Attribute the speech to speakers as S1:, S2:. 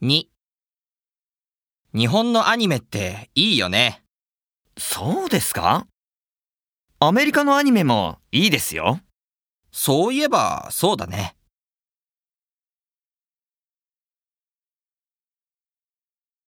S1: 2日本のアニメっていいよね。
S2: そうですか？アメリカのアニメもいいですよ。
S1: そういえばそうだね。